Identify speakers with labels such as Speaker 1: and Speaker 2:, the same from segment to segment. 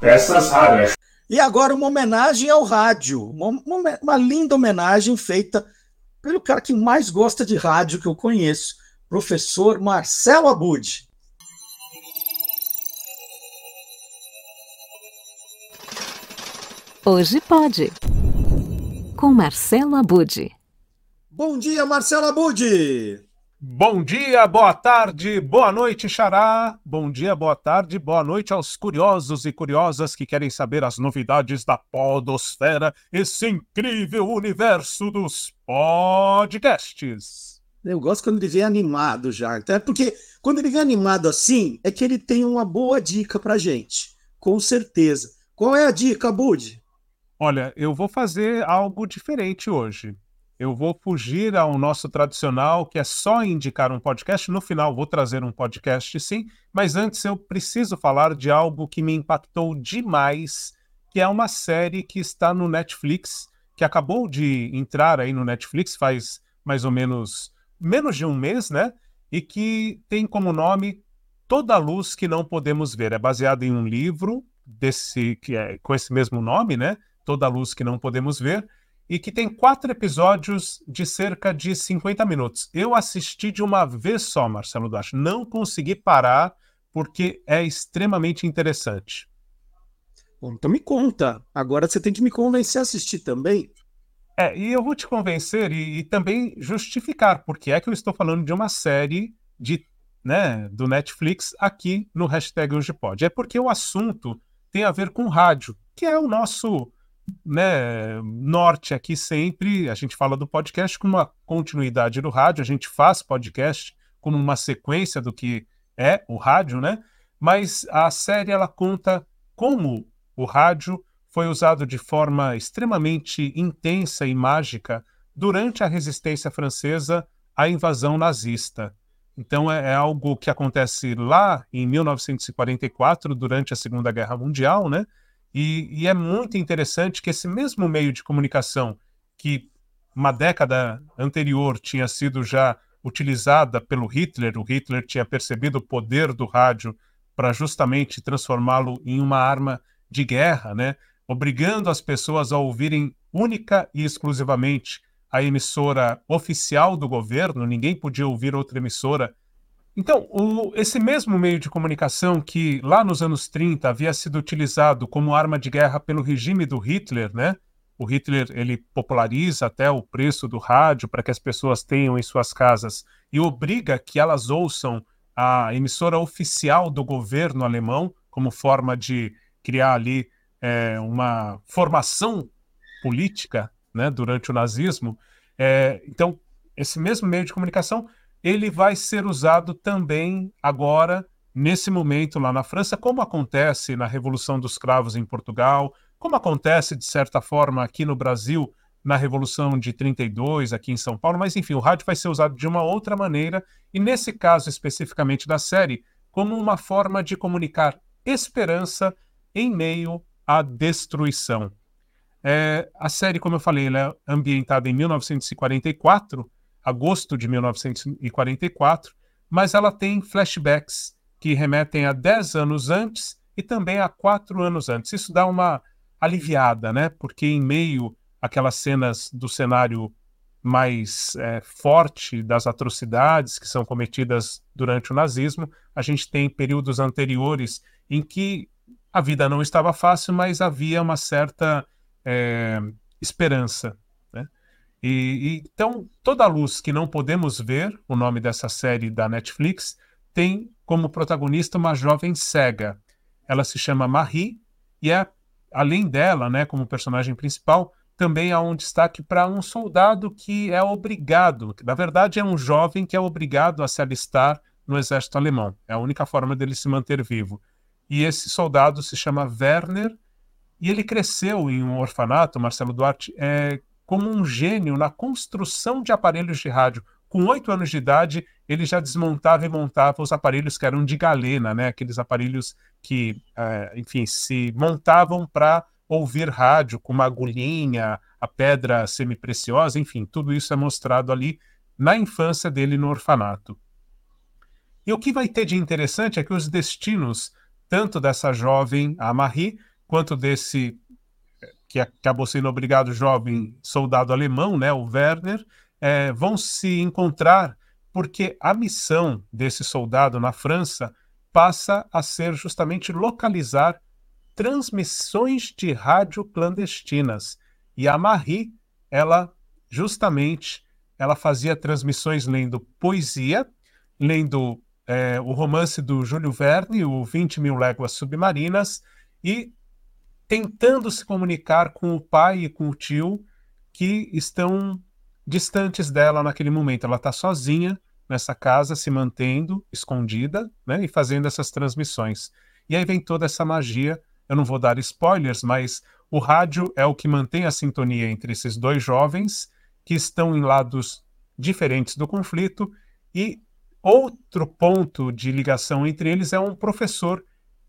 Speaker 1: Peças raras.
Speaker 2: E agora uma homenagem ao rádio, uma, uma, uma, linda homenagem feita pelo cara que mais gosta de rádio que eu conheço, professor Marcelo Abud.
Speaker 3: Hoje pode. Com Marcelo Abud.
Speaker 2: Bom dia, Marcelo Abud.
Speaker 4: Bom dia, boa tarde, boa noite, Xará. Bom dia, boa tarde, boa noite aos curiosos e curiosas que querem saber as novidades da Podosfera, esse incrível universo dos podcasts.
Speaker 2: Eu gosto quando ele vem animado já, até porque quando ele vem animado assim, é que ele tem uma boa dica pra gente, com certeza. Qual é a dica, Bud?
Speaker 4: Olha, eu vou fazer algo diferente hoje eu vou fugir ao nosso tradicional, que é só indicar um podcast. No final, vou trazer um podcast, sim, mas antes eu preciso falar de algo que me impactou demais, que é uma série que está no Netflix, que acabou de entrar aí no Netflix faz mais ou menos menos de um mês, né? E que tem como nome Toda Luz que Não Podemos Ver. É baseado em um livro desse que é com esse mesmo nome, né? Toda Luz que Não Podemos Ver e que tem quatro episódios de cerca de 50 minutos. Eu assisti de uma vez só, Marcelo Duarte. Não consegui parar porque é extremamente interessante.
Speaker 2: Bom, então me conta. Agora você tem que me convencer a assistir também.
Speaker 4: É, e eu vou te convencer e, e também justificar porque é que eu estou falando de uma série de, né, do Netflix aqui no hashtag Hoje Pode. É porque o assunto tem a ver com rádio, que é o nosso né, norte aqui sempre, a gente fala do podcast como uma continuidade do rádio, a gente faz podcast como uma sequência do que é o rádio, né? Mas a série ela conta como o rádio foi usado de forma extremamente intensa e mágica durante a resistência francesa à invasão nazista. Então é, é algo que acontece lá em 1944, durante a Segunda Guerra Mundial, né? E, e, é muito interessante que esse mesmo meio de comunicação que uma década anterior tinha sido já utilizada pelo Hitler, o Hitler tinha percebido o poder do rádio para justamente transformá-lo em uma arma de guerra, né? obrigando as pessoas a ouvirem única e exclusivamente a emissora oficial do governo, ninguém podia ouvir outra emissora então, o, esse mesmo meio de comunicação que lá nos anos 30 havia sido utilizado como arma de guerra pelo regime do Hitler, né? O Hitler ele populariza até o preço do rádio para que as pessoas tenham em suas casas e obriga que elas ouçam a emissora oficial do governo alemão como forma de criar ali é, uma formação política, né? Durante o nazismo. É, então, esse mesmo meio de comunicação ele vai ser usado também agora, nesse momento lá na França, como acontece na Revolução dos Cravos em Portugal, como acontece, de certa forma, aqui no Brasil, na Revolução de 32, aqui em São Paulo, mas enfim, o rádio vai ser usado de uma outra maneira, e nesse caso especificamente da série, como uma forma de comunicar esperança em meio à destruição. É, a série, como eu falei, é ambientada em 1944 agosto de 1944, mas ela tem flashbacks que remetem a 10 anos antes e também a 4 anos antes. Isso dá uma aliviada, né? Porque em meio àquelas cenas do cenário mais é, forte das atrocidades que são cometidas durante o nazismo, a gente tem períodos anteriores em que a vida não estava fácil, mas havia uma certa é, esperança. E, e, então, Toda Luz que Não Podemos Ver, o nome dessa série da Netflix, tem como protagonista uma jovem cega. Ela se chama Marie e é, além dela, né, como personagem principal, também há um destaque para um soldado que é obrigado, que, na verdade é um jovem que é obrigado a se alistar no exército alemão. É a única forma dele se manter vivo. E esse soldado se chama Werner e ele cresceu em um orfanato, Marcelo Duarte, é, como um gênio na construção de aparelhos de rádio. Com oito anos de idade, ele já desmontava e montava os aparelhos que eram de galena, né? aqueles aparelhos que, é, enfim, se montavam para ouvir rádio com uma agulhinha, a pedra semipreciosa, enfim, tudo isso é mostrado ali na infância dele no orfanato. E o que vai ter de interessante é que os destinos tanto dessa jovem, a Marie, quanto desse que acabou sendo obrigado jovem soldado alemão, né, o Werner, é, vão se encontrar porque a missão desse soldado na França passa a ser justamente localizar transmissões de rádio clandestinas. E a Marie, ela justamente, ela fazia transmissões lendo poesia, lendo é, o romance do Júlio Verne, o 20 Mil Léguas Submarinas, e tentando se comunicar com o pai e com o tio que estão distantes dela naquele momento. Ela está sozinha nessa casa, se mantendo escondida né, e fazendo essas transmissões. E aí vem toda essa magia. Eu não vou dar spoilers, mas o rádio é o que mantém a sintonia entre esses dois jovens que estão em lados diferentes do conflito. E outro ponto de ligação entre eles é um professor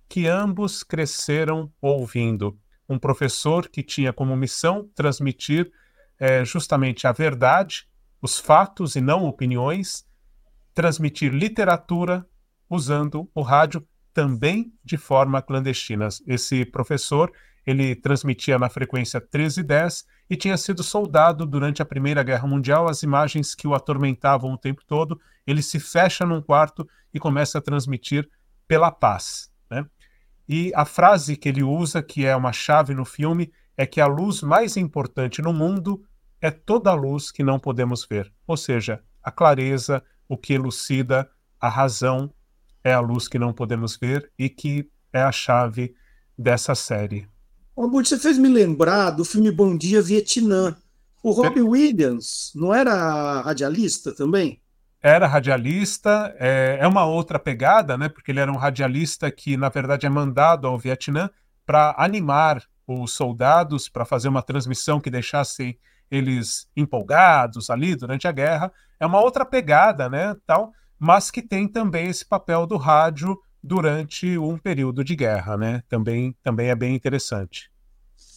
Speaker 4: que ambos cresceram ouvindo. Um professor que tinha como missão transmitir é, justamente a verdade, os fatos e não opiniões, transmitir literatura usando o rádio também de forma clandestina. Esse professor, ele transmitia na frequência 1310 e tinha sido soldado durante a Primeira Guerra Mundial. As imagens que o atormentavam o tempo todo, ele se fecha num quarto e começa a transmitir pela paz. Né? E a frase que ele usa, que é uma chave no filme, é que a luz mais importante no mundo é toda a luz que não podemos ver, ou seja, a clareza, o que elucida a razão é a luz que não podemos ver e que é a chave dessa série.
Speaker 2: Oh, você fez me lembrar do filme Bom Dia Vietnã. O Robbie Williams não era radialista também?
Speaker 4: Era radialista, é, é uma outra pegada, né? Porque ele era um radialista que, na verdade, é mandado ao Vietnã para animar os soldados, para fazer uma transmissão que deixasse eles empolgados ali durante a guerra. É uma outra pegada, né? Tal, mas que tem também esse papel do rádio durante um período de guerra, né? Também, também é bem interessante.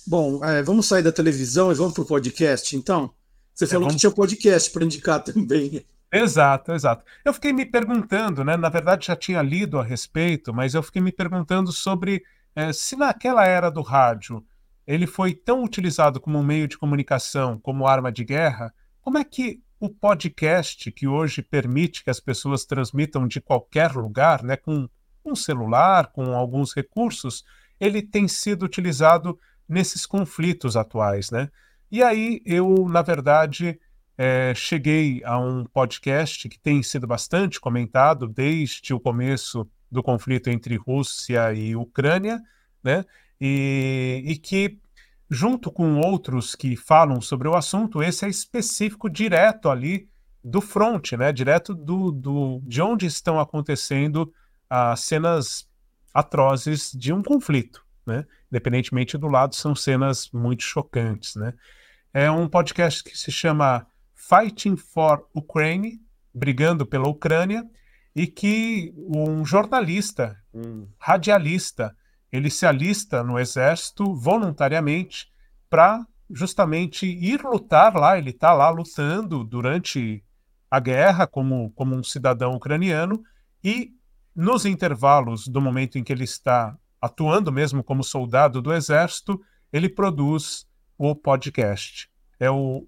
Speaker 2: Bom, é, vamos sair da televisão e vamos para o podcast, então? Você é, falou vamos... que tinha podcast para indicar também.
Speaker 4: Exato, exato. Eu fiquei me perguntando, né? Na verdade, já tinha lido a respeito, mas eu fiquei me perguntando sobre é, se naquela era do rádio ele foi tão utilizado como um meio de comunicação, como arma de guerra, como é que o podcast, que hoje permite que as pessoas transmitam de qualquer lugar, né, com um celular, com alguns recursos, ele tem sido utilizado nesses conflitos atuais, né? E aí eu, na verdade, é, cheguei a um podcast que tem sido bastante comentado desde o começo do conflito entre Rússia e Ucrânia, né? e, e que, junto com outros que falam sobre o assunto, esse é específico direto ali do front, né? direto do, do, de onde estão acontecendo as cenas atrozes de um conflito. Né? Independentemente do lado, são cenas muito chocantes. Né? É um podcast que se chama Fighting for Ukraine, brigando pela Ucrânia, e que um jornalista, um radialista, ele se alista no exército voluntariamente para justamente ir lutar lá. Ele está lá lutando durante a guerra como, como um cidadão ucraniano e nos intervalos do momento em que ele está atuando mesmo como soldado do exército, ele produz o podcast. É o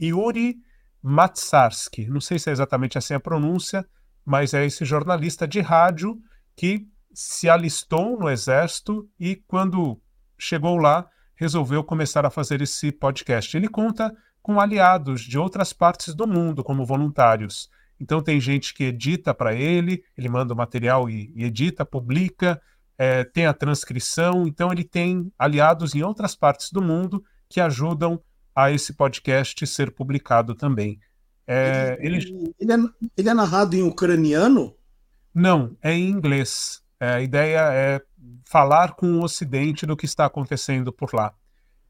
Speaker 4: Yuri Matsarsky. Não sei se é exatamente assim a pronúncia, mas é esse jornalista de rádio que se alistou no exército e, quando chegou lá, resolveu começar a fazer esse podcast. Ele conta com aliados de outras partes do mundo como voluntários. Então, tem gente que edita para ele, ele manda o material e, e edita, publica, é, tem a transcrição. Então, ele tem aliados em outras partes do mundo que ajudam a esse podcast ser publicado também.
Speaker 2: É, ele, ele... Ele, é, ele é narrado em ucraniano?
Speaker 4: Não, é em inglês. É, a ideia é falar com o Ocidente do que está acontecendo por lá.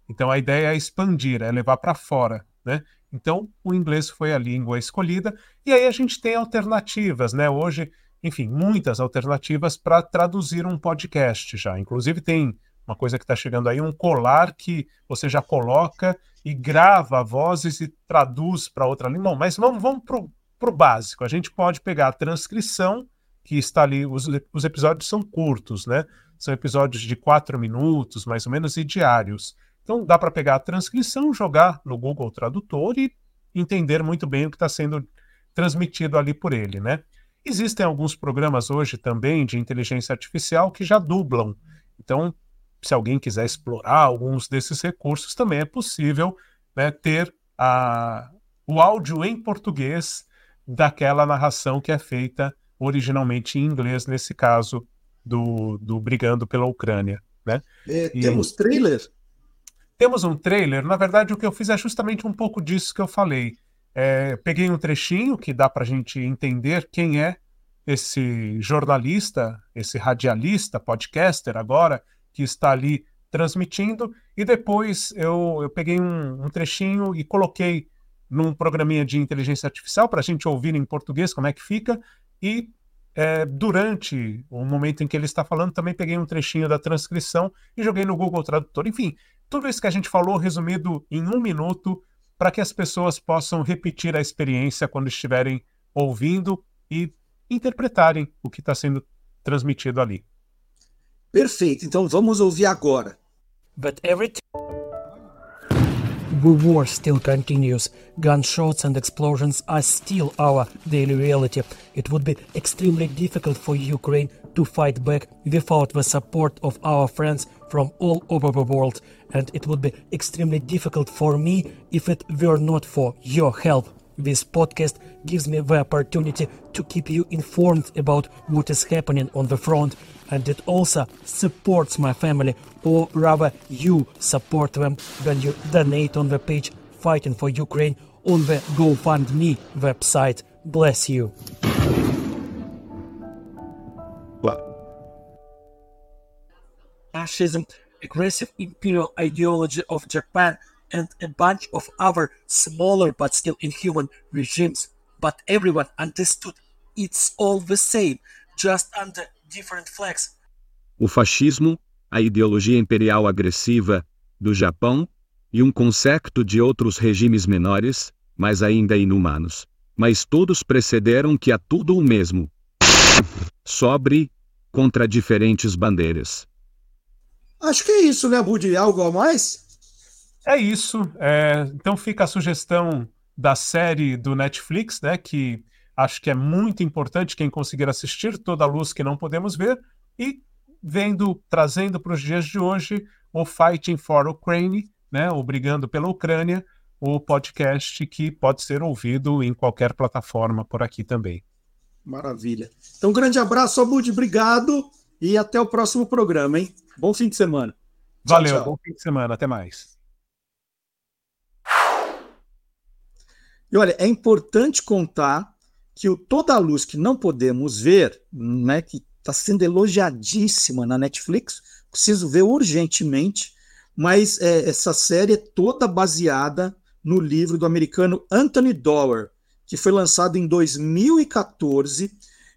Speaker 4: Então a ideia é expandir, é levar para fora, né? Então o inglês foi a língua escolhida e aí a gente tem alternativas, né? Hoje, enfim, muitas alternativas para traduzir um podcast já. Inclusive tem uma coisa que está chegando aí, um colar que você já coloca e grava vozes e traduz para outra língua. Bom, mas vamos, vamos para o básico. A gente pode pegar a transcrição que está ali, os, os episódios são curtos, né? São episódios de quatro minutos, mais ou menos, e diários. Então dá para pegar a transcrição, jogar no Google Tradutor e entender muito bem o que está sendo transmitido ali por ele, né? Existem alguns programas hoje também de inteligência artificial que já dublam. Então, se alguém quiser explorar alguns desses recursos, também é possível né, ter a, o áudio em português daquela narração que é feita originalmente em inglês, nesse caso do, do Brigando pela Ucrânia. Né?
Speaker 2: É, temos trailer?
Speaker 4: Temos um trailer. Na verdade, o que eu fiz é justamente um pouco disso que eu falei. É, peguei um trechinho que dá para a gente entender quem é esse jornalista, esse radialista, podcaster agora, que está ali transmitindo, e depois eu, eu peguei um, um trechinho e coloquei num programinha de inteligência artificial para a gente ouvir em português como é que fica, e é, durante o momento em que ele está falando, também peguei um trechinho da transcrição e joguei no Google Tradutor. Enfim, tudo isso que a gente falou resumido em um minuto para que as pessoas possam repetir a experiência quando estiverem ouvindo e interpretarem o que está sendo transmitido ali.
Speaker 2: Perfeito, então vamos ouvir agora.
Speaker 1: But every the war still continues. Gunshots and explosions are still our daily reality. It would be extremely difficult for Ukraine to fight back without the support of our friends from all over the world, and it would be extremely difficult for me if it were not for your help. This podcast gives me the opportunity to keep you informed about what is happening on the front, and it also supports my family, or rather, you support them when you donate on the page Fighting for Ukraine on the GoFundMe website. Bless you. Fascism, aggressive imperial ideology of Japan, and a bunch of other smaller but still inhuman regimes. But everyone understood it's all the same, just under.
Speaker 5: O fascismo, a ideologia imperial agressiva do Japão e um consecto de outros regimes menores, mas ainda inumanos. Mas todos precederam que há tudo o mesmo. Sobre, contra diferentes bandeiras.
Speaker 2: Acho que é isso, né, Budi? Algo a mais?
Speaker 4: É isso. É, então fica a sugestão da série do Netflix, né? Que acho que é muito importante quem conseguir assistir toda a luz que não podemos ver e vendo, trazendo para os dias de hoje o Fighting for Ukraine, né? O Brigando pela Ucrânia, o podcast que pode ser ouvido em qualquer plataforma por aqui também.
Speaker 2: Maravilha. Então, um grande abraço, Abud, obrigado e até o próximo programa, hein? Bom fim de semana.
Speaker 4: Valeu, tchau. bom fim de semana, até mais.
Speaker 2: E olha, é importante contar que o Toda a Luz que não podemos ver, né, que está sendo elogiadíssima na Netflix, preciso ver urgentemente, mas é, essa série é toda baseada no livro do americano Anthony Doerr, que foi lançado em 2014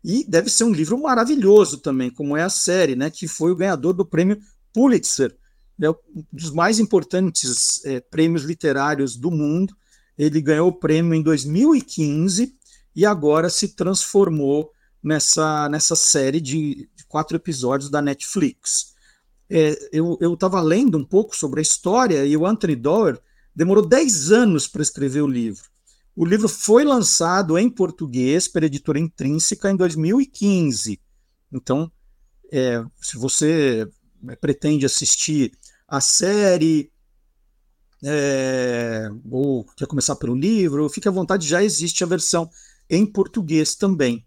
Speaker 2: e deve ser um livro maravilhoso também, como é a série, né, que foi o ganhador do prêmio Pulitzer, é um dos mais importantes é, prêmios literários do mundo. Ele ganhou o prêmio em 2015 e agora se transformou nessa, nessa série de, de quatro episódios da Netflix. É, eu estava lendo um pouco sobre a história e o Anthony Doerr demorou 10 anos para escrever o livro. O livro foi lançado em português pela editora Intrínseca em 2015. Então, é, se você pretende assistir a série, é, ou quer começar pelo livro, fique à vontade, já existe a versão em português também.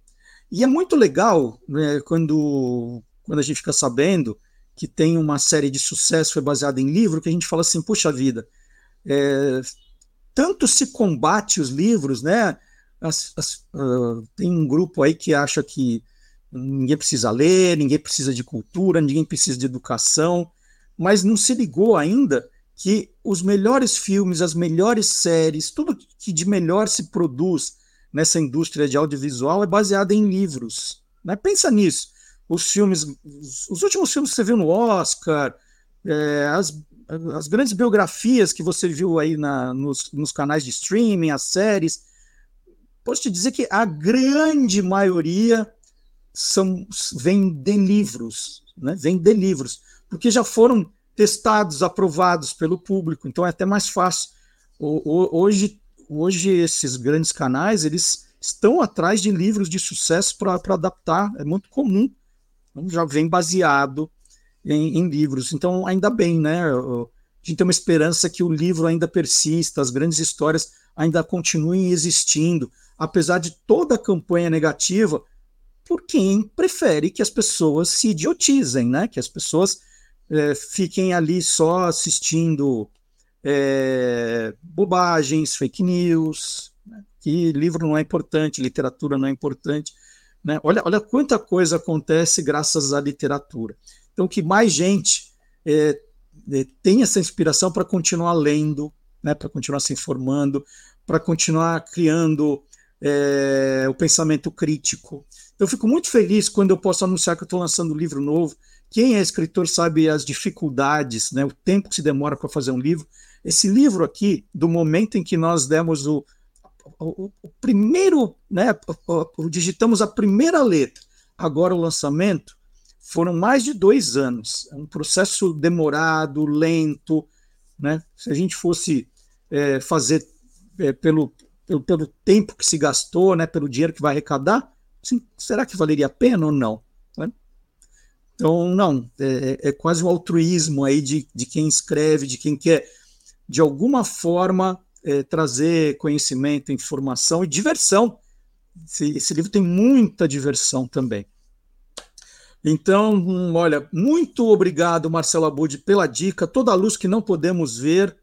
Speaker 2: E é muito legal né, quando, quando a gente fica sabendo que tem uma série de sucesso foi baseada em livro, que a gente fala assim, puxa vida, é, tanto se combate os livros, né? As, as, uh, tem um grupo aí que acha que ninguém precisa ler, ninguém precisa de cultura, ninguém precisa de educação, mas não se ligou ainda que os melhores filmes, as melhores séries, tudo que de melhor se produz nessa indústria de audiovisual é baseado em livros. Né? Pensa nisso. Os filmes, os últimos filmes que você viu no Oscar, é, as, as grandes biografias que você viu aí na, nos, nos canais de streaming, as séries, posso te dizer que a grande maioria são vêm de livros, né? Vêm de livros, porque já foram testados, aprovados pelo público, então é até mais fácil. Hoje, hoje esses grandes canais eles estão atrás de livros de sucesso para adaptar, é muito comum, então, já vem baseado em, em, livros. Então, ainda bem, né? A gente tem uma esperança que o livro ainda persista, as grandes histórias ainda continuem existindo, apesar de toda a campanha negativa, por quem prefere que as pessoas se idiotizem, né? Que as pessoas é, fiquem ali só assistindo é, bobagens, fake news, né? que livro não é importante, literatura não é importante. Né? Olha, olha quanta coisa acontece graças à literatura. Então, que mais gente é, é, essa inspiração para continuar lendo, né? para continuar se informando, para continuar criando é, o pensamento crítico. Eu fico muito feliz quando eu posso anunciar que estou lançando um livro novo. Quem é escritor sabe as dificuldades, né, o tempo que se demora para fazer um livro. Esse livro aqui, do momento em que nós demos o, o, o primeiro, né, o, digitamos a primeira letra, agora o lançamento, foram mais de dois anos. É um processo demorado, lento. Né? Se a gente fosse é, fazer é, pelo, pelo, pelo tempo que se gastou, né, pelo dinheiro que vai arrecadar, Assim, será que valeria a pena ou não? Né? Então, não, é, é, quase um altruísmo aí de, de quem escreve, de quem quer, de alguma forma, é, trazer conhecimento, informação e diversão. Esse, esse livro tem muita diversão também. Então, hum, olha, muito obrigado, Marcelo Abud, pela dica. Toda a luz que não podemos ver.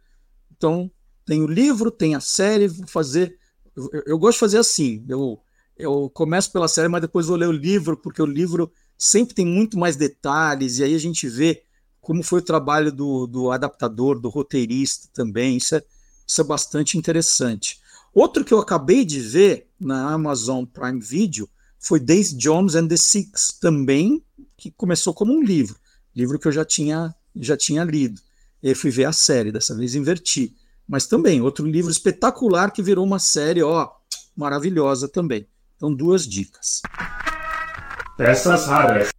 Speaker 2: Então, tem o livro, tem a série, vou fazer. Eu, eu gosto de fazer assim. Eu eu começo pela série, mas depois vou ler o livro, porque o livro sempre tem muito mais detalhes, e aí a gente vê como foi o trabalho do, do adaptador, do roteirista também. Isso é, isso é bastante interessante. Outro que eu acabei de ver na Amazon Prime Video foi Days Jones and the Six, também que começou como um livro, livro que eu já tinha, já tinha lido. E fui ver a série, dessa vez inverti. Mas também, outro livro espetacular que virou uma série, ó, maravilhosa também. Então, duas dicas.
Speaker 6: Peças raras.